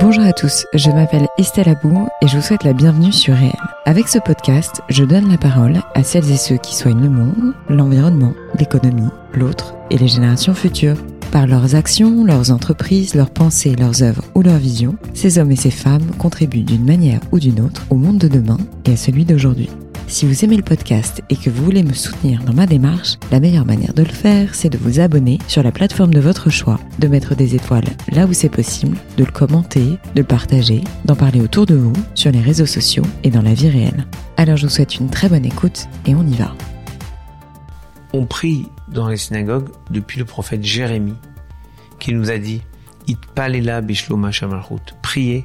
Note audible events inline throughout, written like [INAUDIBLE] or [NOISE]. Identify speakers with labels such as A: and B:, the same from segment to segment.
A: Bonjour à tous, je m'appelle Estelle Abou et je vous souhaite la bienvenue sur Réel. Avec ce podcast, je donne la parole à celles et ceux qui soignent le monde, l'environnement, l'économie, l'autre et les générations futures. Par leurs actions, leurs entreprises, leurs pensées, leurs œuvres ou leurs visions, ces hommes et ces femmes contribuent d'une manière ou d'une autre au monde de demain et à celui d'aujourd'hui. Si vous aimez le podcast et que vous voulez me soutenir dans ma démarche, la meilleure manière de le faire, c'est de vous abonner sur la plateforme de votre choix, de mettre des étoiles là où c'est possible, de le commenter, de le partager, d'en parler autour de vous, sur les réseaux sociaux et dans la vie réelle. Alors je vous souhaite une très bonne écoute et on y va.
B: On prie dans les synagogues depuis le prophète Jérémie qui nous a dit It palela bishloma shamalchut. Priez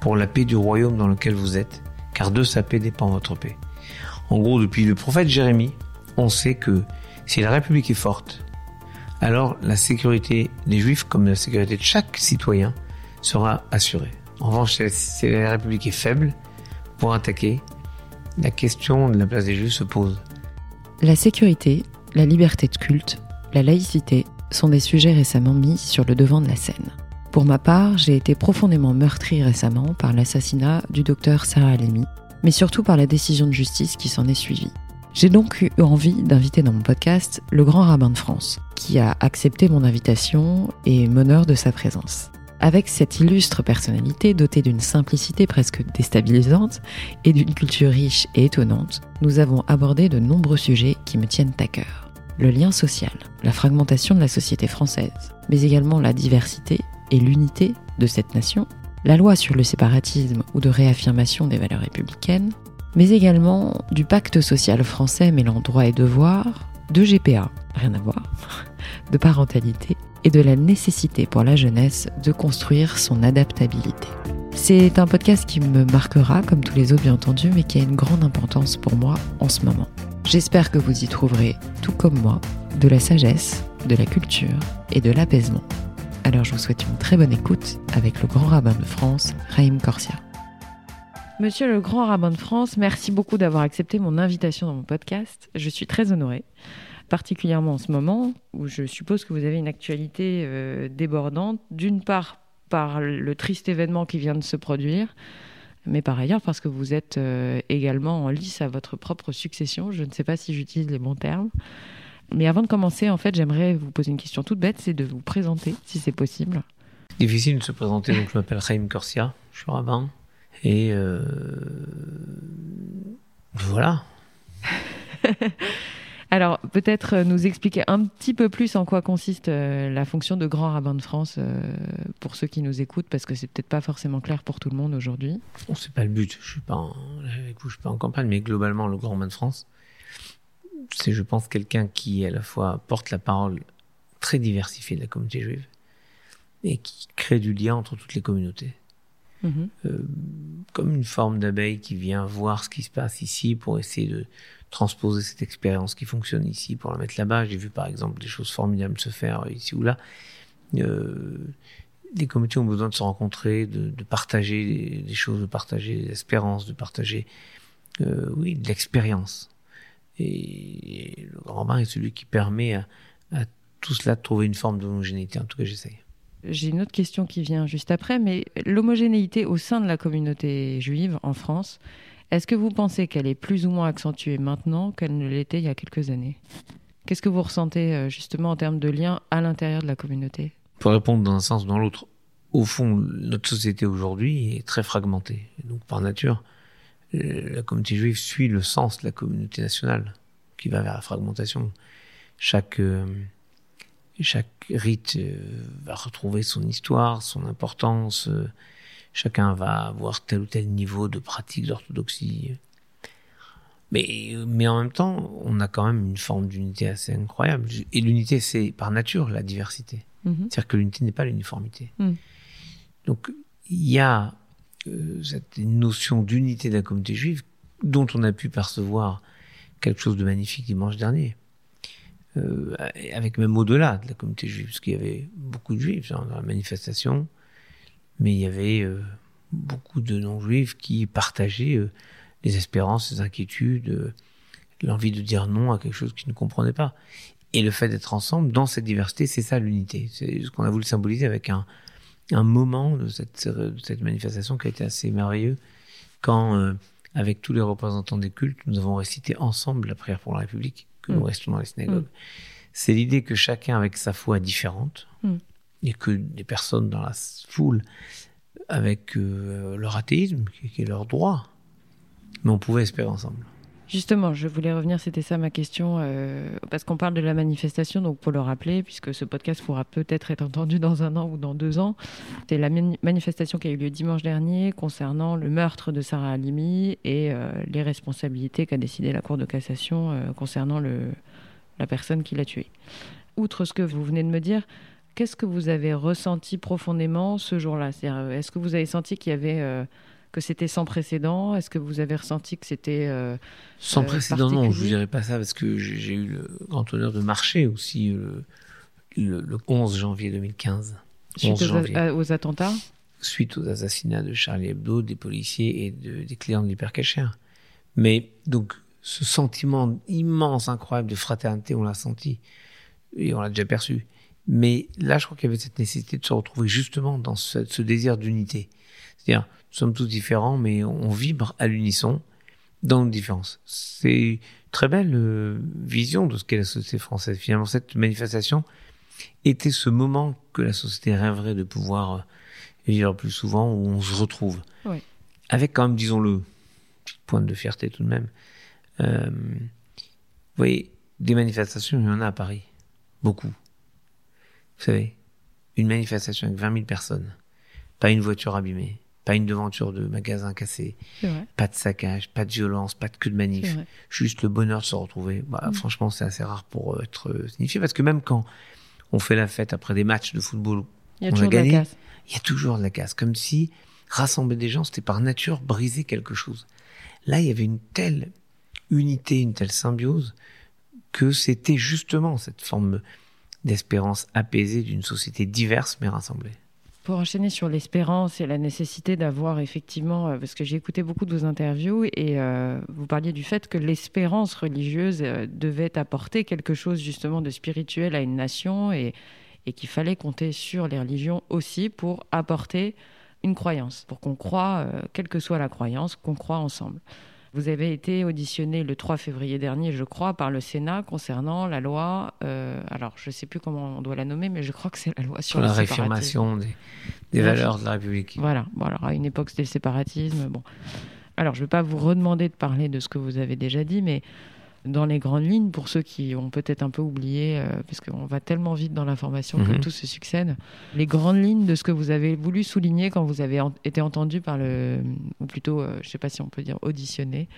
B: pour la paix du royaume dans lequel vous êtes, car de sa paix dépend votre paix. En gros, depuis le prophète Jérémie, on sait que si la République est forte, alors la sécurité des Juifs comme la sécurité de chaque citoyen sera assurée. En revanche, si la République est faible, pour attaquer, la question de la place des Juifs se pose.
A: La sécurité, la liberté de culte, la laïcité sont des sujets récemment mis sur le devant de la scène. Pour ma part, j'ai été profondément meurtri récemment par l'assassinat du docteur Sarah Halimi, mais surtout par la décision de justice qui s'en est suivie. J'ai donc eu envie d'inviter dans mon podcast le grand rabbin de France, qui a accepté mon invitation et m'honore de sa présence. Avec cette illustre personnalité dotée d'une simplicité presque déstabilisante et d'une culture riche et étonnante, nous avons abordé de nombreux sujets qui me tiennent à cœur. Le lien social, la fragmentation de la société française, mais également la diversité et l'unité de cette nation, la loi sur le séparatisme ou de réaffirmation des valeurs républicaines, mais également du pacte social français mêlant droit et devoir, de GPA, rien à voir, [LAUGHS] de parentalité et de la nécessité pour la jeunesse de construire son adaptabilité. C'est un podcast qui me marquera, comme tous les autres bien entendu, mais qui a une grande importance pour moi en ce moment. J'espère que vous y trouverez, tout comme moi, de la sagesse, de la culture et de l'apaisement. Alors je vous souhaite une très bonne écoute avec le grand rabbin de France, Raïm Corsia. Monsieur le grand rabbin de France, merci beaucoup d'avoir accepté mon invitation dans mon podcast. Je suis très honorée, particulièrement en ce moment où je suppose que vous avez une actualité euh, débordante, d'une part par le triste événement qui vient de se produire, mais par ailleurs parce que vous êtes euh, également en lice à votre propre succession. Je ne sais pas si j'utilise les bons termes. Mais avant de commencer, en fait, j'aimerais vous poser une question toute bête, c'est de vous présenter, si c'est possible.
B: Difficile de se présenter, donc je m'appelle Raïm Corsia, je suis rabbin. Et euh, voilà. [LAUGHS]
A: Alors, peut-être nous expliquer un petit peu plus en quoi consiste euh, la fonction de grand rabbin de France euh, pour ceux qui nous écoutent, parce que c'est peut-être pas forcément clair pour tout le monde aujourd'hui.
B: Bon, c'est pas le but. Je suis pas en, je suis pas en campagne, mais globalement, le grand rabbin de France, c'est, je pense, quelqu'un qui à la fois porte la parole très diversifiée de la communauté juive et qui crée du lien entre toutes les communautés. Mmh. Euh, comme une forme d'abeille qui vient voir ce qui se passe ici pour essayer de transposer cette expérience qui fonctionne ici pour la mettre là-bas. J'ai vu par exemple des choses formidables se faire ici ou là. Euh, les communautés ont besoin de se rencontrer, de, de partager des, des, choses, de partager des espérances, de partager, euh, oui, de l'expérience. Et le grand bain est celui qui permet à, à tout cela de trouver une forme d'homogénéité. En tout cas, j'essaye.
A: J'ai une autre question qui vient juste après, mais l'homogénéité au sein de la communauté juive en France, est-ce que vous pensez qu'elle est plus ou moins accentuée maintenant qu'elle ne l'était il y a quelques années? Qu'est-ce que vous ressentez euh, justement en termes de lien à l'intérieur de la communauté?
B: Pour répondre dans un sens ou dans l'autre, au fond, notre société aujourd'hui est très fragmentée. Donc par nature, la communauté juive suit le sens de la communauté nationale qui va vers la fragmentation. Chaque euh, chaque rite euh, va retrouver son histoire, son importance. Euh, chacun va avoir tel ou tel niveau de pratique d'orthodoxie. Mais, mais en même temps, on a quand même une forme d'unité assez incroyable. Et l'unité, c'est par nature la diversité. Mm-hmm. C'est-à-dire que l'unité n'est pas l'uniformité. Mm. Donc, il y a euh, cette notion d'unité de la communauté juive dont on a pu percevoir quelque chose de magnifique dimanche dernier euh, avec même au-delà de la communauté juive, parce qu'il y avait beaucoup de juifs dans la manifestation, mais il y avait euh, beaucoup de non-juifs qui partageaient euh, les espérances, les inquiétudes, euh, l'envie de dire non à quelque chose qu'ils ne comprenaient pas. Et le fait d'être ensemble dans cette diversité, c'est ça l'unité. C'est ce qu'on a voulu symboliser avec un, un moment de cette, de cette manifestation qui a été assez merveilleux quand, euh, avec tous les représentants des cultes, nous avons récité ensemble la prière pour la République, que nous mm. restons dans les synagogues. Mm. C'est l'idée que chacun avec sa foi différente, mm. et que des personnes dans la foule avec euh, leur athéisme, qui est leur droit, mais on pouvait espérer ensemble.
A: Justement, je voulais revenir, c'était ça ma question, euh, parce qu'on parle de la manifestation, donc pour le rappeler, puisque ce podcast pourra peut-être être entendu dans un an ou dans deux ans, c'est la manifestation qui a eu lieu dimanche dernier concernant le meurtre de Sarah Halimi et euh, les responsabilités qu'a décidé la Cour de cassation euh, concernant la personne qui l'a tuée. Outre ce que vous venez de me dire, qu'est-ce que vous avez ressenti profondément ce jour-là? Est-ce que vous avez senti qu'il y avait que c'était sans précédent? Est-ce que vous avez ressenti que c'était euh,
B: sans euh, précédent Non, je ne dirais pas ça parce que j'ai eu le grand honneur de marcher aussi euh, le, 11 janvier 2015.
A: Suite aux, attentats?
B: Suite aux assassinats de Charlie Hebdo, des policiers et des clients de l'hypercachère. Mais donc ce sentiment immense, incroyable de fraternité, on l'a senti et on l'a déjà perçu. Mais là, je crois qu'il y avait cette nécessité de se retrouver justement dans ce, ce désir d'unité. C'est-à-dire, nous sommes tous différents, mais on vibre à l'unisson dans nos différences. C'est très belle euh, vision de ce qu'est la société française. Finalement, cette manifestation était ce moment que la société rêverait de pouvoir euh, vivre plus souvent, où on se retrouve. Oui. Avec quand même, disons-le, petite pointe de fierté tout de même. Euh, vous voyez, des manifestations, il y en a à Paris. Beaucoup. Vous savez, une manifestation avec 20 000 personnes, pas une voiture abîmée, pas une devanture de magasin cassé, pas de saccage, pas de violence, pas de queue de manif, juste le bonheur de se retrouver. Bah. Franchement, c'est assez rare pour euh, être euh, signifié parce que même quand on fait la fête après des matchs de football, il y a on a gagné, il y a toujours de la casse, comme si rassembler des gens, c'était par nature briser quelque chose. Là, il y avait une telle unité, une telle symbiose que c'était justement cette forme d'espérance apaisée d'une société diverse mais rassemblée.
A: Pour enchaîner sur l'espérance et la nécessité d'avoir effectivement, euh, parce que j'ai écouté beaucoup de vos interviews et euh, vous parliez du fait que l'espérance religieuse euh, devait apporter quelque chose justement de spirituel à une nation et, et qu'il fallait compter sur les religions aussi pour apporter une croyance, pour qu'on croit, quelle que soit la croyance, qu'on croit ensemble. Vous avez été auditionné le 3 février dernier, je crois, par le Sénat concernant la loi. Euh, alors, je ne sais plus comment on doit la nommer, mais je crois que c'est la loi sur,
B: la réaffirmation des, valeurs de la République.
A: Voilà. Bon, alors à une époque, c'était le séparatisme. Bon. Alors, je ne vais pas vous redemander de parler de ce que vous avez déjà dit, mais dans les grandes lignes, pour ceux qui ont peut-être un peu oublié, euh, parce qu'on va tellement vite dans l'information que mhm. tout se succède, les grandes lignes de ce que vous avez voulu souligner quand vous avez été entendu par le, ou plutôt, euh, je ne sais pas si on peut dire auditionné,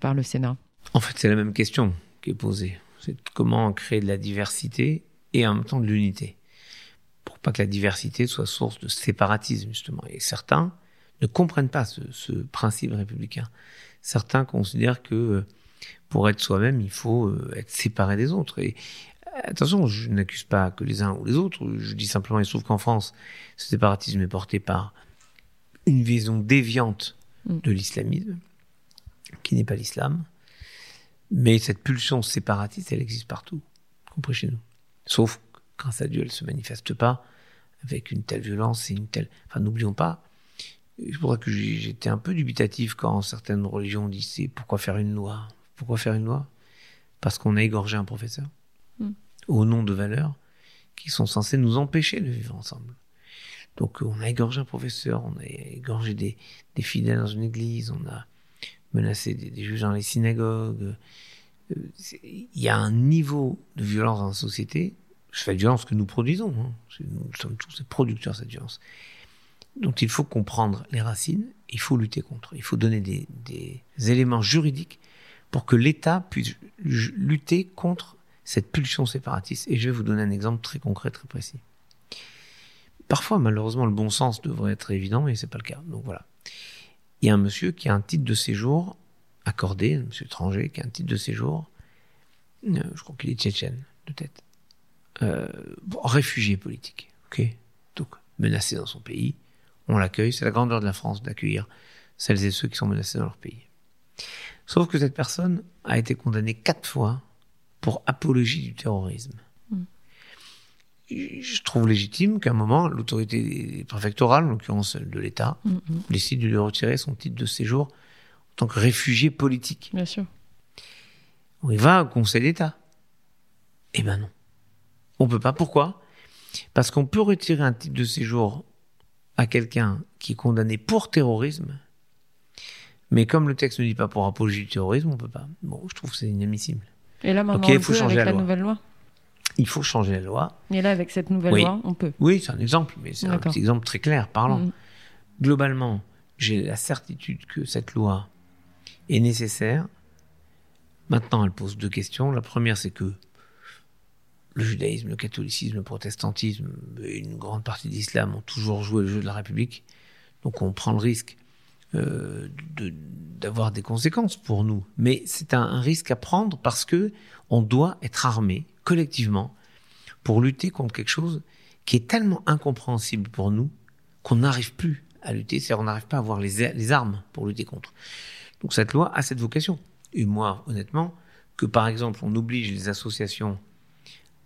A: par le Sénat
B: En fait, c'est la même question qui est posée. C'est comment créer de la diversité et en même temps de l'unité. Pour pas que la diversité soit source de séparatisme, justement. Et certains ne comprennent pas ce, ce principe républicain. Certains considèrent que euh, pour être soi-même, il faut euh, être séparé des autres. Et attention, je n'accuse pas que les uns ou les autres. Je dis simplement, il se trouve qu'en France, ce séparatisme est porté par une vision déviante mm. de l'islamisme, qui n'est pas l'islam. Mais cette pulsion séparatiste, elle existe partout, compris chez nous. Sauf grâce à Dieu, elle ne se manifeste pas avec une telle violence et une telle. Enfin, n'oublions pas. Je crois que j'étais un peu dubitatif quand certaines religions disaient pourquoi faire une loi? Pourquoi faire une loi? Parce qu'on a égorgé un professeur hmm. au nom de valeurs qui sont censées nous empêcher de vivre ensemble. Donc on a égorgé un professeur, on a égorgé des, fidèles dans une église, on a menacé des, juges dans les synagogues. Euh, il y a un niveau de violence dans la société, c'est la violence que nous produisons, hein. nous sommes tous des producteurs de cette violence. Donc il faut comprendre les racines, il faut lutter contre, il faut donner des éléments juridiques pour que l'État puisse lutter contre cette pulsion séparatiste. Et je vais vous donner un exemple très concret, très précis. Parfois, malheureusement, le bon sens devrait être évident, mais c'est pas le cas. Donc voilà. Il y a un monsieur qui a un titre de séjour accordé, un monsieur étranger qui a un titre de séjour, euh, je crois qu'il est tchétchène, de tête, euh, réfugié politique, ok Donc, menacé dans son pays, on l'accueille, c'est la grandeur de la France d'accueillir celles et ceux qui sont menacés dans leur pays. Sauf que cette personne a été condamnée quatre fois pour apologie du terrorisme. Hmm. je trouve légitime qu'à un moment, l'autorité préfectorale, en l'occurrence de l'État,
A: Mm, mm.
B: décide de lui retirer son titre de séjour en tant que réfugié politique.
A: Bien sûr.
B: On y va au Conseil d'État. Eh ben non. On peut pas. Pourquoi? Parce qu'on peut retirer un titre de séjour à quelqu'un qui est condamné pour terrorisme, mais comme le texte ne dit pas pour apologie du terrorisme, on peut pas. Bon, je trouve que c'est inadmissible.
A: Et là, maintenant,
B: Ok, il faut changer
A: avec
B: la
A: la,
B: loi.
A: nouvelle loi.
B: Il faut changer la loi.
A: Et là, avec cette nouvelle
B: Oui.
A: loi, on peut.
B: Oui, c'est un exemple, mais c'est un petit exemple très clair, parlant.
A: Mm.
B: Globalement, j'ai la certitude que cette loi est nécessaire. Maintenant, elle pose deux questions. La première, c'est que le judaïsme, le catholicisme, le protestantisme et une grande partie de l'islam ont toujours joué le jeu de la République. Donc on prend le risque euh, de- d'avoir des conséquences pour nous. Mais c'est un, un risque à prendre parce que on doit être armé collectivement pour lutter contre quelque chose qui est tellement incompréhensible pour nous qu'on n'arrive plus à lutter, c'est-à-dire on n'arrive pas à avoir les, armes pour lutter contre. Donc cette loi a cette vocation. Et moi, honnêtement, que par exemple on oblige les associations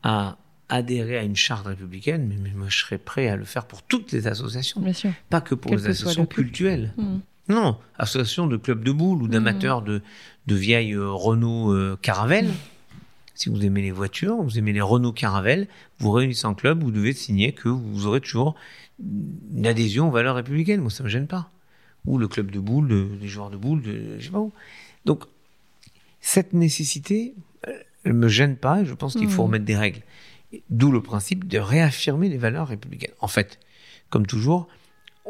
B: à adhérer à une charte républicaine, mais, mais moi je serais prêt à le faire pour toutes les associations,
A: Bien sûr.
B: pas que pour
A: Quel
B: les
A: que
B: associations
A: le culte.
B: cultuelles.
A: Mm.
B: Non, association de clubs de boules ou d'amateurs de, de vieilles euh, Renault euh, Caravelle. Si vous aimez les voitures, vous aimez les Renault Caravelle, vous réunissez en club, vous devez signer que vous aurez toujours une adhésion aux valeurs républicaines. Moi, ça me gêne pas. Ou le club de boules, de- des joueurs de boules, de, je sais pas où. Donc, cette nécessité, euh, elle me gêne pas et je pense qu'il faut
A: Mhm.
B: remettre des règles. D'où le principe de réaffirmer les valeurs républicaines. En fait, comme toujours,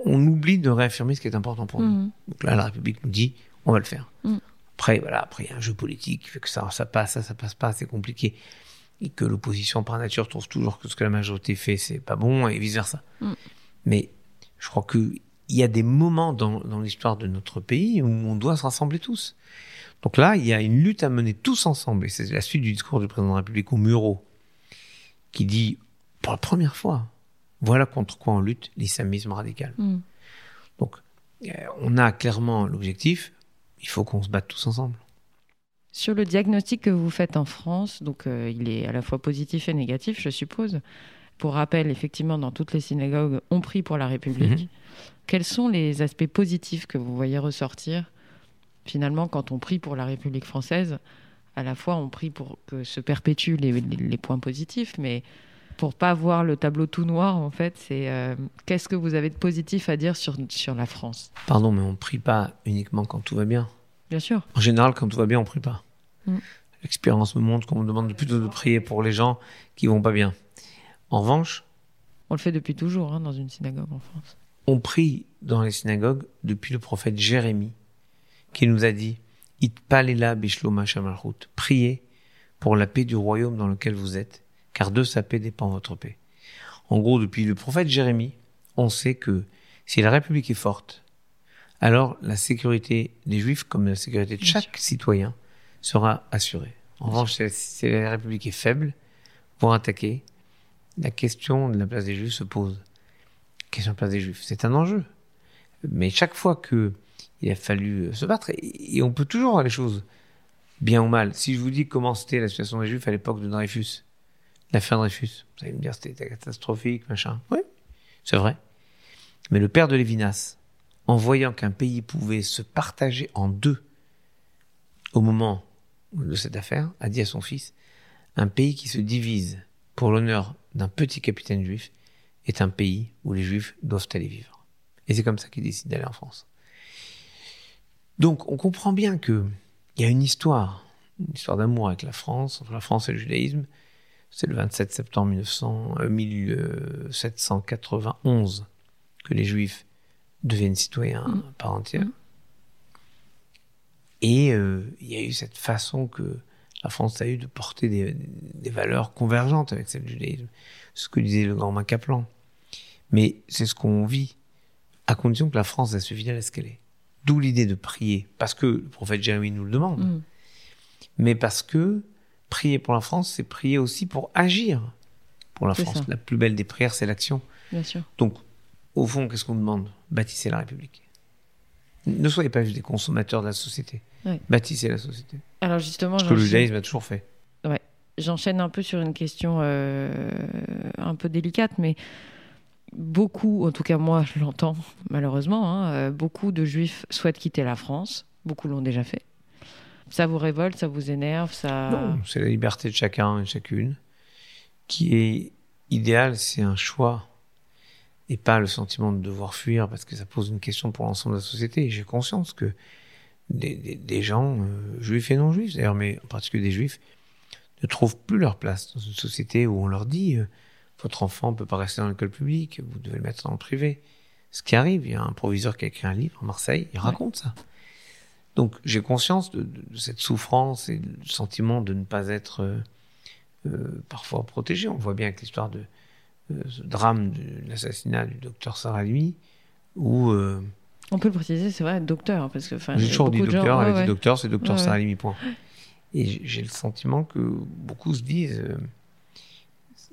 B: on oublie de réaffirmer ce qui est important pour nous.
A: Mm.
B: Donc là, la République nous dit, on va le faire.
A: Mm.
B: Après, voilà, après, il y a un jeu politique qui fait que ça, ça passe, ça, ça passe pas, c'est compliqué. Et que l'opposition, par nature, trouve toujours que ce que la majorité fait, c'est pas bon, et vice-versa.
A: Mm.
B: Mais je crois qu'il y a des moments dans, dans l'histoire de notre pays où on doit se rassembler tous. Donc là, il y a une lutte à mener tous ensemble. Et c'est la suite du discours du président de la République au Muro, qui dit, pour la première fois, voilà contre quoi on lutte, l'islamisme radical.
A: Mm.
B: Donc, euh, on a clairement l'objectif, il faut qu'on se batte tous ensemble.
A: Sur le diagnostic que vous faites en France, donc euh, il est à la fois positif et négatif, je suppose. Pour rappel, effectivement, dans toutes les synagogues, on prie pour la République.
B: Mhm.
A: Quels sont les aspects positifs que vous voyez ressortir finalement quand on prie pour la République française? À la fois, on prie pour que se perpétuent les, les- les points positifs, mais pour pas voir le tableau tout noir, en fait, c'est euh, qu'est-ce que vous avez de positif à dire sur, sur la France?
B: Pardon, mais on ne prie pas uniquement quand tout va bien.
A: Bien sûr.
B: En général, quand tout va bien, on prie pas.
A: Mm.
B: L'expérience me montre qu'on me demande plutôt de prier pour les gens qui vont pas bien. En revanche,
A: On le fait depuis toujours hein, dans une synagogue en France.
B: on prie dans les synagogues depuis le prophète Jérémie, qui nous a dit It palela bishloma shamalchut. Priez pour la paix du royaume dans lequel vous êtes, car de sa paix dépend votre paix. En gros, depuis le prophète Jérémie, on sait que si la République est forte, alors la sécurité des Juifs, comme la sécurité de chaque citoyen, sera assurée. En revanche, si- la République est faible, pour attaquer, la question de la place des Juifs se pose. Question de la place des Juifs, c'est un enjeu. Mais chaque fois que il a fallu se battre, et, et on peut toujours voir les choses bien ou mal. Si je vous dis comment c'était la situation des Juifs à l'époque de Dreyfus, l'affaire Dreyfus, vous allez me dire c'était catastrophique, machin. Oui, c'est vrai. Mais le père de Lévinas, en voyant qu'un pays pouvait se partager en deux au moment de cette affaire, a dit à son fils, un pays qui se divise pour l'honneur d'un petit capitaine juif est un pays où les juifs doivent aller vivre. Et c'est comme ça qu'il décide d'aller en France. Donc on comprend bien que il y a une histoire, une histoire d'amour avec la France, entre la France et le judaïsme. C'est le 27 septembre 1900, euh, 1791 que les juifs deviennent citoyens
A: Mm.
B: à part entière.
A: Mm.
B: Et euh, il y a eu cette façon que la France a eu de porter des, des valeurs convergentes avec celles du judaïsme. Ce que disait le grand Macaplan. Mais c'est ce qu'on vit, à condition que la France reste fidèle à ce qu'elle est. D'où l'idée de prier, parce que le prophète Jérémie nous le demande,
A: Mm.
B: mais parce que prier pour la France, c'est prier aussi pour agir pour la France.
A: ça.
B: La plus belle des prières, c'est l'action.
A: Bien sûr.
B: Donc, au fond, qu'est-ce qu'on demande? Bâtissez la République. Ne soyez pas juste des consommateurs de la société.
A: Ouais.
B: Bâtissez la société.
A: Alors justement,
B: Ce que le
A: j'enchaîne-
B: judaïsme a toujours fait.
A: j'enchaîne un peu sur une question euh, un peu délicate, mais beaucoup, en tout cas moi je l'entends malheureusement, hein, euh, beaucoup de juifs souhaitent quitter la France. Beaucoup l'ont déjà fait. Ça vous révolte, ça vous énerve, ça.
B: Non, c'est la liberté de chacun et chacune qui est idéale, c'est un choix et pas le sentiment de devoir fuir parce que ça pose une question pour l'ensemble de la société. J'ai conscience que des, des, des gens, euh, juifs et non juifs d'ailleurs, mais en particulier des juifs, ne trouvent plus leur place dans une société où on leur dit euh, votre enfant ne peut pas rester dans l'école publique, vous devez le mettre dans le privé. Ce qui arrive, il y a un proviseur qui a écrit un livre à Marseille, il raconte ça. Donc j'ai conscience de, cette souffrance et du sentiment de ne pas être euh, euh, parfois protégé. On voit bien avec l'histoire de euh, ce drame de l'assassinat du docteur Saralimi, où...
A: On peut le préciser, c'est vrai, docteur, parce que...
B: J'ai toujours dit docteur, gens, elle ouais, docteur, c'est docteur ouais, point. Et j'ai le sentiment que beaucoup se disent,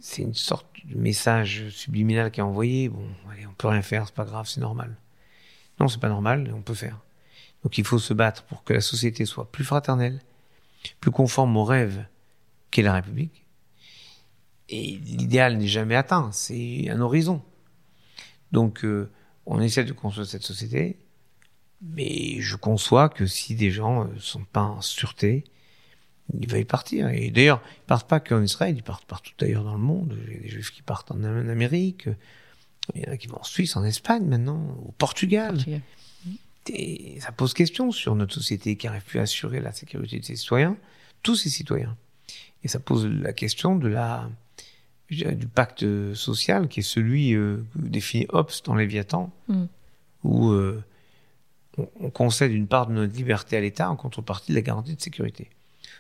B: c'est une sorte de message subliminal qui est envoyé. Bon, allez, on peut rien faire, c'est pas grave, c'est normal. Non, c'est pas normal, on peut faire. Donc il faut se battre pour que la société soit plus fraternelle, plus conforme aux rêves qu'est la République. Et l'idéal n'est jamais atteint, c'est un horizon. Donc euh, on essaie de construire cette société, mais je conçois que si des gens ne sont pas en sûreté, ils veulent partir. Et d'ailleurs, ils partent pas qu'en Israël, ils partent partout ailleurs dans le monde. Il y a des juifs qui partent en Amérique, il y en a qui vont en Suisse, en Espagne maintenant, au. Portugal. Et ça pose question sur notre société qui n'arrive plus à assurer la sécurité de ses citoyens, tous ses citoyens. Et ça pose la question de la, du pacte social qui est celui euh, défini Hobbes dans Léviathan, mm. où euh, on, on concède une part de notre liberté à l'État en contrepartie de la garantie de sécurité.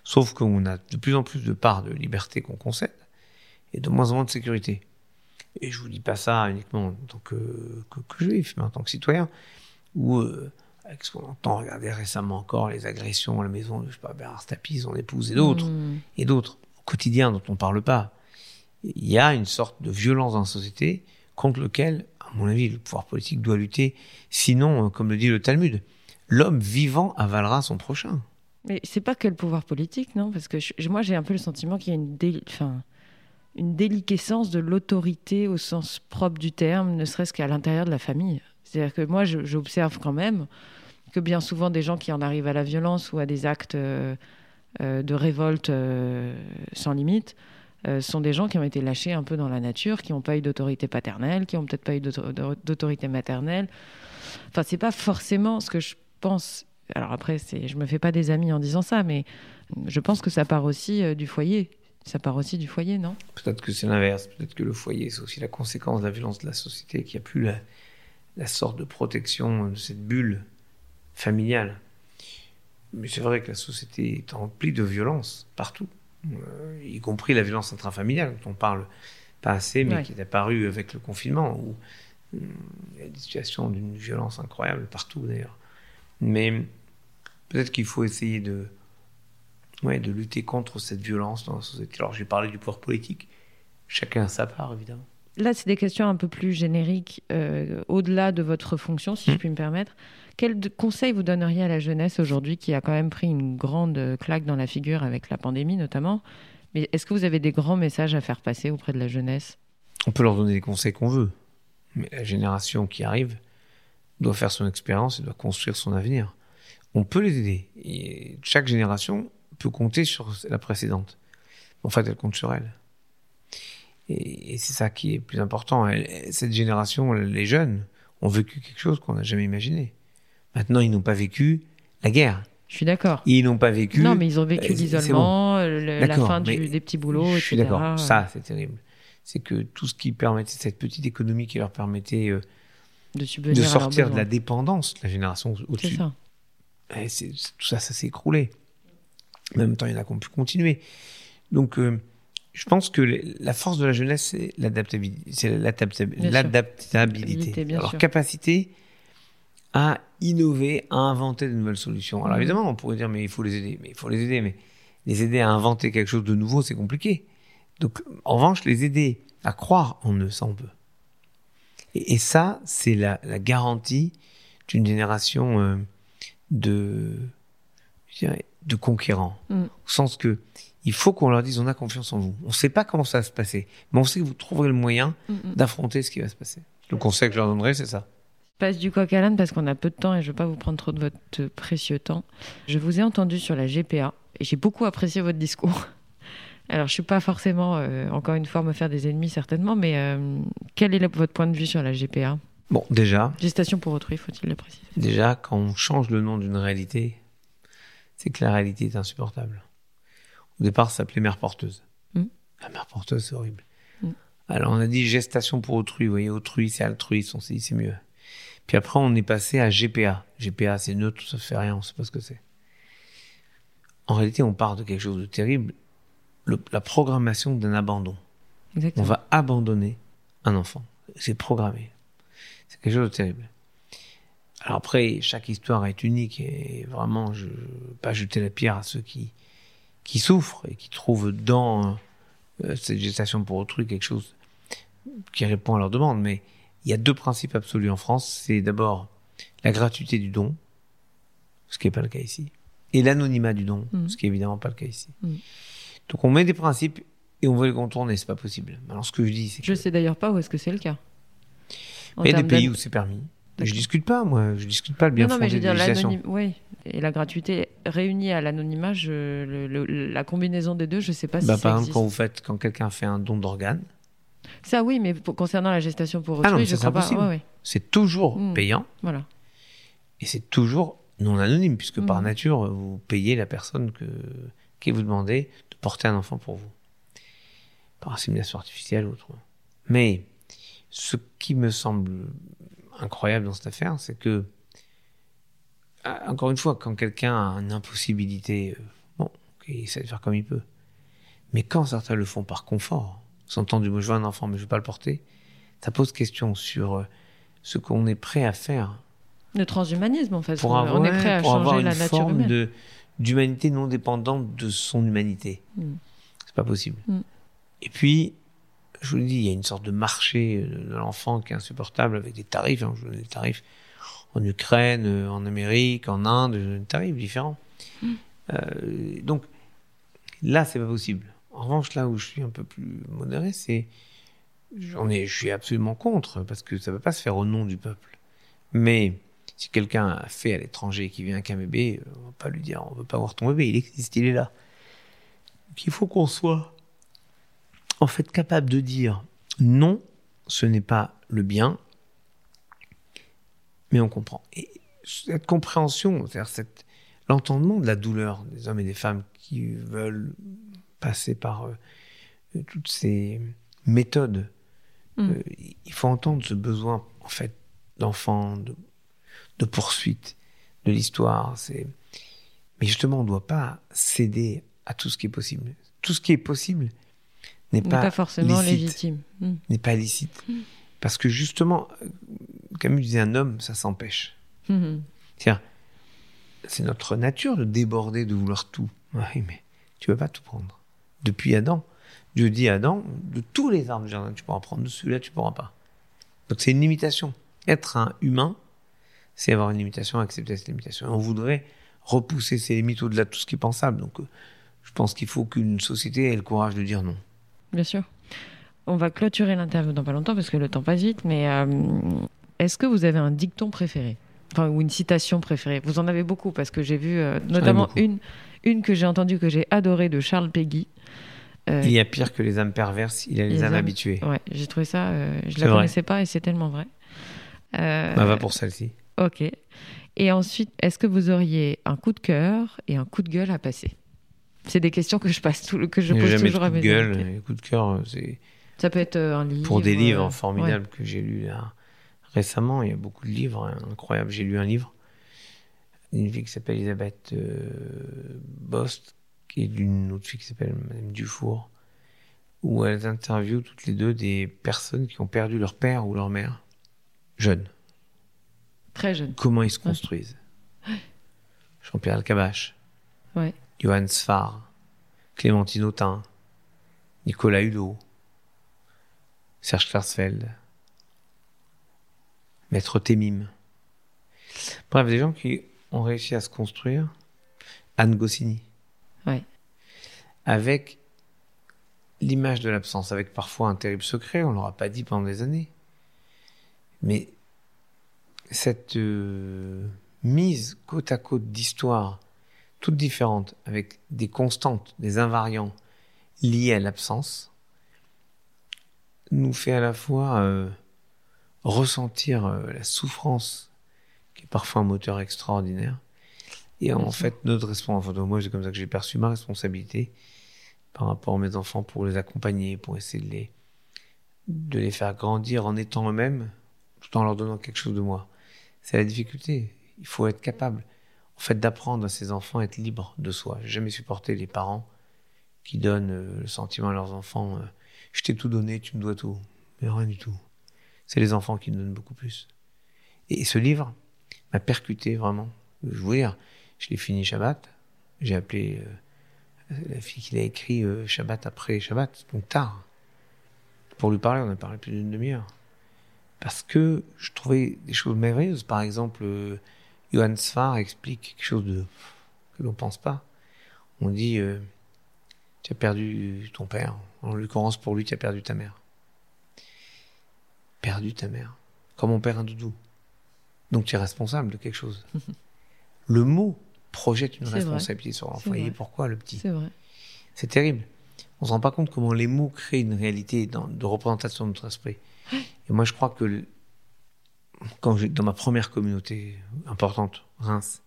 B: Sauf qu'on a de plus en plus de parts de liberté qu'on concède et de moins en moins de sécurité. Et je vous dis pas ça uniquement en tant que, que, que juif, mais en tant que citoyen, ou euh, avec ce qu'on entend regarder récemment encore, les agressions à la maison de, je sais pas, Bernard Tapie, son épouse et d'autres, mmh. et d'autres, au quotidien dont on parle pas. Il y a une sorte de violence dans la société contre lequel, à mon avis, le pouvoir politique doit lutter. Sinon, comme le dit le Talmud, l'homme vivant avalera son prochain.
A: Mais c'est pas que le pouvoir politique, non? Parce que je, moi, j'ai un peu le sentiment qu'il y a une, dé, enfin, une déliquescence de l'autorité au sens propre du terme, ne serait-ce qu'à l'intérieur de la famille. C'est-à-dire que moi, j'observe quand même que bien souvent, des gens qui en arrivent à la violence ou à des actes euh, euh, de révolte euh, sans limite sont des gens qui ont été lâchés un peu dans la nature, qui n'ont pas eu d'autorité paternelle, qui n'ont peut-être pas eu d'autorité maternelle. Enfin, c'est pas forcément ce que je pense alors après, je me fais pas des amis en disant ça, mais je pense que ça part aussi du foyer. Ça part aussi du foyer, non?
B: Peut-être que c'est l'inverse. Peut-être que le foyer, c'est aussi la conséquence de la violence de la société, qu'il n'y a plus la, la, sorte de protection de cette bulle familiale. Mais c'est vrai que la société est remplie de violence partout, euh, y compris la violence intrafamiliale, dont on parle pas assez, mais ouais. qui est apparue avec le confinement, où hum, il y a des situations d'une violence incroyable partout d'ailleurs. Mais peut-être qu'il faut essayer de, ouais, de lutter contre cette violence dans la société. Alors j'ai parlé du pouvoir politique, chacun a sa part évidemment.
A: Là, c'est des questions un peu plus génériques, euh, au-delà de votre fonction, si mmh. je puis me permettre. Quel conseil vous donneriez à la jeunesse aujourd'hui qui a quand même pris une grande claque dans la figure avec la pandémie notamment? Mais est-ce que vous avez des grands messages à faire passer auprès de la jeunesse?
B: On peut leur donner les conseils qu'on veut, mais la génération qui arrive doit faire son expérience et doit construire son avenir on peut les aider. Et chaque génération peut compter sur la précédente. En fait, elle compte sur elle. Et, et c'est ça qui est plus important. Cette génération, les jeunes, ont vécu quelque chose qu'on n'a jamais imaginé. Maintenant, ils n'ont pas vécu la guerre.
A: Je suis d'accord.
B: Ils n'ont pas vécu.
A: Non, mais ils ont vécu l'isolement, bon. la fin du, des petits boulots,
B: Je suis d'accord. Ça, c'est terrible. C'est que tout ce qui permettait, cette petite économie qui leur permettait euh,
A: de,
B: de sortir de la dépendance de la génération au-dessus et tout ça, ça s'est écroulé. En même temps, il y en a qui ont pu continuer. Donc, euh, je pense que la force de la jeunesse, c'est l'adaptabilité. Sûr. capacité à innover, à inventer de nouvelles solutions. Alors, mmh. évidemment, on pourrait dire, mais il faut les aider. Mais il faut les aider. Mais les aider à inventer quelque chose de nouveau, c'est compliqué. Donc, en revanche, les aider à croire en eux, ça on peut. Et, et ça, c'est la, la, garantie d'une génération euh, de, je dirais, de conquérants. Mm. Au sens que il faut qu'on leur dise on a confiance en vous. On ne sait pas comment ça va se passer, mais on sait que vous trouverez le moyen
A: Mm, mm.
B: d'affronter ce qui va se passer. Le conseil que je leur donnerai, c'est ça.
A: passe du coq à l'âne parce qu'on a peu de temps et je ne veux pas vous prendre trop de votre précieux temps. Je vous ai entendu sur la GPA et j'ai beaucoup apprécié votre discours. [LAUGHS] Alors, je ne suis pas forcément, euh, encore une fois, me faire des ennemis certainement, mais euh, quel est le- votre point de vue sur la GPA
B: Bon, déjà,
A: Gestation pour autrui, faut-il le préciser?
B: déjà, quand on change le nom d'une réalité, c'est que la réalité est insupportable. Au départ, ça s'appelait mère porteuse.
A: Mm.
B: La mère porteuse, c'est horrible.
A: Mm.
B: Alors, on a dit gestation pour autrui. Vous voyez, autrui, c'est altruiste, on s'est dit, c'est mieux. Puis après, on est passé à GPA. GPA, c'est neutre, ça fait rien, on sait pas ce que c'est. En réalité, on part de quelque chose de terrible. Le- la programmation d'un abandon. On va abandonner un enfant. C'est programmé. C'est quelque chose de terrible. Alors après, chaque histoire est unique et vraiment, je pas jeter la pierre à ceux qui, qui souffrent et qui trouvent dans euh, cette gestation pour autrui quelque chose qui répond à leurs demandes. Mais il y a deux principes absolus en France. C'est d'abord la gratuité du don, ce qui n'est pas le cas ici, et l'anonymat du don,
A: Mhm.
B: ce qui est évidemment pas le cas ici.
A: Mhm.
B: Donc on met des principes et on veut les contourner, c'est pas possible. Alors ce que je dis, c'est que
A: Je sais d'ailleurs pas où est-ce que c'est le cas.
B: Il y a des pays où c'est permis. Je discute pas, moi. Je discute pas le bien
A: non, non, mais je veux dire, oui. Et la gratuité réunie à l'anonymat, la combinaison des deux, je sais pas
B: Bah,
A: si
B: par
A: ça
B: exemple,
A: existe.
B: quand vous faites, quand quelqu'un fait un don d'organes,
A: Ça, oui, mais pour- concernant la gestation pour
B: Ah
A: autrui,
B: non,
A: je
B: ça, c'est
A: crois pas.
B: impossible.
A: Ouais, ouais.
B: c'est toujours
A: Mm.
B: payant
A: Voilà.
B: et c'est toujours non anonyme, puisque par
A: Mm.
B: nature, vous payez la personne que, qui vous demandez de porter un enfant pour vous. Par insémination artificielle ou autre. Mais ce qui me semble incroyable dans cette affaire, c'est que, ah, encore une fois, quand quelqu'un a une impossibilité, euh, bon, il essaie de faire comme il peut. Mais quand certains le font par confort, s'entendu, moi je veux un enfant, mais je veux pas le porter, ça pose question sur euh, ce qu'on est prêt à faire
A: Le transhumanisme, en fait.
B: pour
A: on,
B: avoir,
A: on est prêt à
B: pour avoir
A: changer
B: une
A: la nature
B: forme
A: humaine.
B: de d'humanité non dépendante de son humanité.
A: Mm.
B: C'est pas possible.
A: Mm.
B: Et puis, je vous le dis, il y a une sorte de marché euh, de l'enfant qui est insupportable avec des tarifs. hein, je vous donne des tarifs en Ukraine, euh, en Amérique, en Inde, des tarifs différents.
A: Mm.
B: Euh, donc là, c'est pas possible. En revanche, là où je suis un peu plus modéré, c'est j'en ai, je suis absolument contre parce que ça ne peut pas se faire au nom du peuple. Mais si quelqu'un a fait à l'étranger et qui vient avec un bébé, on va pas lui dire on veut pas voir ton bébé, il existe, il est là. Donc il faut qu'on soit en fait capable de dire non, ce n'est pas le bien, mais on comprend. Et cette compréhension, c'est-à-dire l'entendement de la douleur des hommes et des femmes qui veulent passer par euh, toutes ces méthodes,
A: Mm.
B: euh, il faut entendre ce besoin en fait d'enfant, de, de poursuite de l'histoire. C'est mais justement on ne doit pas céder à tout ce qui est possible. Tout ce qui est possible n'est
A: n'est
B: pas,
A: pas, forcément
B: licite
A: légitime. Mm.
B: n'est pas licite. Parce que justement, Camus disait un homme, ça s'empêche.
A: Mhm.
B: Tiens, c'est notre nature de déborder, de vouloir tout. Oui, mais tu peux pas tout prendre. Depuis Adam, Dieu dit à Adam, de tous les arbres du jardin, tu pourras prendre, de celui-là, tu pourras pas. Donc c'est une limitation. Être un humain, c'est avoir une limitation, accepter cette limitation. Et on voudrait repousser ces limites au-delà de tout ce qui est pensable. Donc euh, je pense qu'il faut qu'une société ait le courage de dire non.
A: Bien sûr. On va clôturer l'interview dans pas longtemps parce que le temps passe vite, mais euh, est-ce que vous avez un dicton préféré? Enfin, ou une citation préférée? Vous en avez beaucoup parce que j'ai vu euh, notamment une, une que j'ai entendue que j'ai adorée de Charles Péguy. Euh,
B: Il y a pire que les âmes perverses, il y a les,
A: Les
B: âmes
A: âmes-
B: habituées.
A: Ouais, j'ai trouvé ça. je
B: C'est
A: la
B: vrai.
A: connaissais pas et c'est tellement vrai.
B: Bah, va pour celle-ci.
A: Ok. Et ensuite, est-ce que vous auriez un coup de cœur et un coup de gueule à passer? C'est des questions que je passe tout, que je pose toujours à
B: coup de
A: mes
B: gueule,
A: invités.
B: et coup de cœur, c'est
A: Ça peut être euh, un livre.
B: pour des livres
A: euh,
B: formidables que j'ai lus là, récemment. Il y a beaucoup de livres hein, incroyables. J'ai lu un livre d'une fille qui s'appelle Elisabeth euh, Bost, est d'une autre fille qui s'appelle Madame Dufour, où elles interviewent toutes les deux des personnes qui ont perdu leur père ou leur mère, jeunes.
A: Très jeune.
B: Comment ils se construisent. Jean-Pierre Alcabache,
A: Ouais.
B: Johann Sfar, Clémentine Autain, Nicolas Hulot, Serge Klarsfeld, Maître Témim. Bref, des gens qui ont réussi à se construire. Anne Goscinny.
A: Ouais.
B: avec l'image de l'absence, avec parfois un terrible secret, on l'aura pas dit pendant des années. Mais cette euh, mise côte à côte d'histoires toutes différentes, avec des constantes, des invariants liés à l'absence, nous fait à la fois euh, ressentir euh, la souffrance, qui est parfois un moteur extraordinaire, et en fait notre responsabilité, moi c'est comme ça que j'ai perçu ma responsabilité par rapport à mes enfants pour les accompagner, pour essayer de les, de les faire grandir en étant eux-mêmes, tout en leur donnant quelque chose de moi. C'est la difficulté. Il faut être capable, en fait, d'apprendre à ses enfants à être libres de soi. J'ai jamais supporté les parents qui donnent euh, le sentiment à leurs enfants euh, je t'ai tout donné, tu me dois tout. Mais rien du tout. C'est les enfants qui donnent beaucoup plus. Et ce livre m'a percuté vraiment. Je veux dire, je l'ai fini Shabbat. J'ai appelé euh, la fille qui l'a écrit Shabbat après Shabbat, donc tard. Pour lui parler, on a parlé plus d'une demi-heure parce que je trouvais des choses merveilleuses. Par exemple, Johann Sfar explique quelque chose de que l'on pense pas. On dit euh, tu as perdu ton père. En l'occurrence, pour lui, tu as perdu ta mère. Perdu ta mère. Comme on perd un doudou. Donc tu es responsable de quelque chose. [LAUGHS] le mot projette une responsabilité sur l'enfant. Et pourquoi le petit?
A: C'est vrai.
B: C'est terrible. On se rend pas compte comment les mots créent une réalité de représentation de notre esprit. Et moi, je crois que quand dans ma première communauté importante, Reims,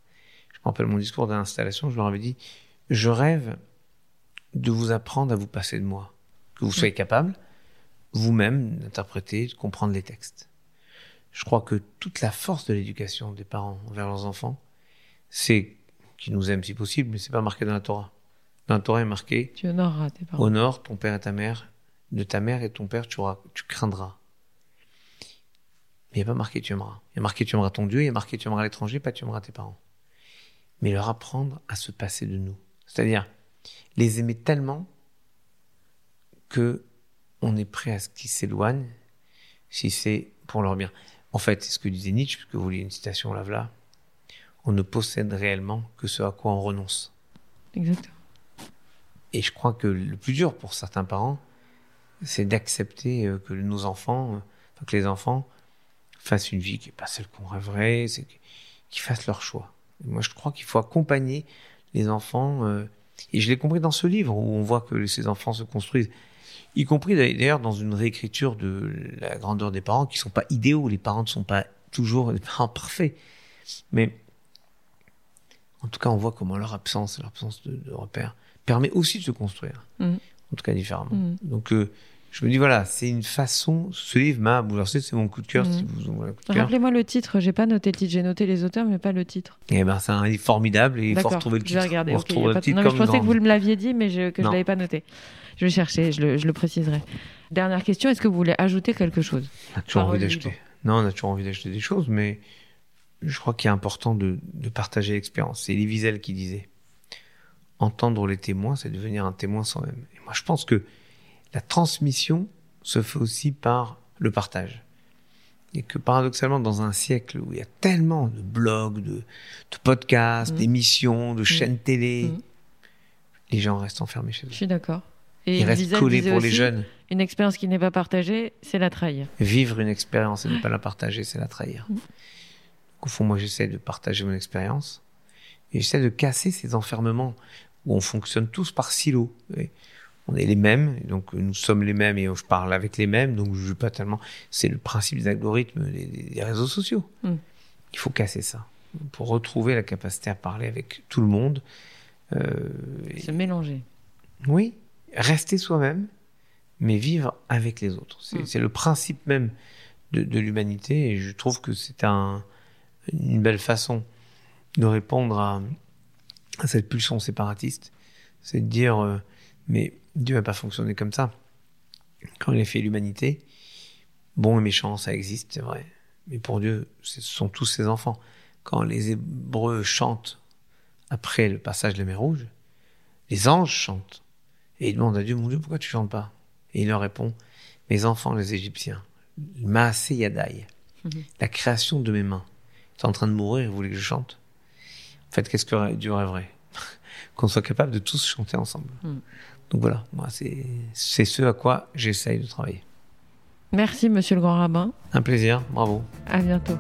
B: je me rappelle mon discours d'installation, je leur avais dit je rêve de vous apprendre à vous passer de moi, que vous soyez capable vous-même d'interpréter, de comprendre les textes. Je crois que toute la force de l'éducation des parents envers leurs enfants, c'est qu'ils nous aiment si possible, mais c'est pas marqué dans la Torah. Dans la Torah est marqué
A: Tu honoreras tes parents.
B: Honore ton père et ta mère, de ta mère et ton père tu, auras, tu craindras. Mais il n'y a pas marqué tu aimeras. Il y a marqué tu aimeras ton Dieu, il y a marqué tu aimeras l'étranger, pas tu aimeras tes parents. Mais leur apprendre à se passer de nous. C'est-à-dire les aimer tellement que on est prêt à ce qu'ils s'éloignent si c'est pour leur bien. En fait, c'est ce que disait Nietzsche, puisque vous vouliez une citation là, là. On ne possède réellement que ce à quoi on renonce.
A: Exactement.
B: Et je crois que le plus dur pour certains parents, c'est d'accepter euh, que nos enfants, euh, que les enfants fassent une vie qui n'est pas celle qu'on rêverait, c'est qu'ils fassent leur choix. moi, je crois qu'il faut accompagner les enfants, euh, et je l'ai compris dans ce livre où on voit que ces enfants se construisent, y compris d'ailleurs dans une réécriture de la grandeur des parents qui sont pas idéaux. Les parents ne sont pas toujours des parents parfaits, mais en tout cas, on voit comment leur absence, leur absence de, de repères, permet aussi de se construire, mmh. en tout cas différemment. Mmh. Donc euh, je me dis voilà, c'est une façon. Ce livre m'a bouleversé, c'est mon coup de cœur. Si.
A: Rappelez-moi le titre. J'ai pas noté le titre. J'ai noté les auteurs, mais pas le titre.
B: Eh ben, c'est un livre formidable et il faut retrouver le titre.
A: Je vais regarder. Okay, le titre non, je pensais que vous me l'aviez dit, mais je, que non. je l'avais pas noté. Je vais chercher. Je le, je le préciserai. Dernière question. Est-ce que vous voulez ajouter quelque chose
B: On a toujours envie d'acheter. Non, on a toujours envie d'acheter des choses, mais je crois qu'il est important de, de partager l'expérience. C'est Elie Wiesel qui disait entendre les témoins, c'est devenir un témoin soi-même. Et moi, je pense que la transmission se fait aussi par le partage. Et que paradoxalement, dans un siècle où il y a tellement de blogs, de, de podcasts, mmh. d'émissions, de mmh. chaînes télé, mmh. les gens restent enfermés chez eux.
A: Je suis d'accord.
B: Et ils restent collés pour les jeunes.
A: Une expérience qui n'est pas partagée, c'est la trahir.
B: Vivre une expérience et ne pas la partager, c'est la trahir. Au fond, moi, j'essaie de partager mon expérience et j'essaie de casser ces enfermements où on fonctionne tous par silos. On est les mêmes, donc nous sommes les mêmes et je parle avec les mêmes, donc je ne pas tellement. C'est le principe des algorithmes des, des réseaux sociaux. Mm. Il faut casser ça pour retrouver la capacité à parler avec tout le monde.
A: Euh, Se mélanger.
B: Oui, rester soi-même, mais vivre avec les autres. C'est mm. le principe même de, de l'humanité et je trouve que c'est un, une belle façon de répondre à, à cette pulsion séparatiste. C'est de dire, euh, mais Dieu n'a pas fonctionné comme ça. Quand il a fait l'humanité, bon et méchant, ça existe, c'est vrai. Mais pour Dieu, ce sont tous ses enfants. Quand les Hébreux chantent après le passage de la mer Rouge, les anges chantent. Et ils demandent à Dieu, mon Dieu, pourquoi tu chantes pas? Et il leur répond, mes enfants, les Égyptiens, Maase Yadai, mm-hmm. la création de mes mains, est en train de mourir et vous voulez que je chante? En fait, qu'est-ce que Dieu rêverait? [LAUGHS] Qu'on soit capable de tous chanter ensemble.
A: Mm.
B: Donc voilà, moi, c'est c'est ce à quoi j'essaye de travailler.
A: Merci, monsieur le grand rabbin.
B: Un plaisir, bravo.
A: À bientôt.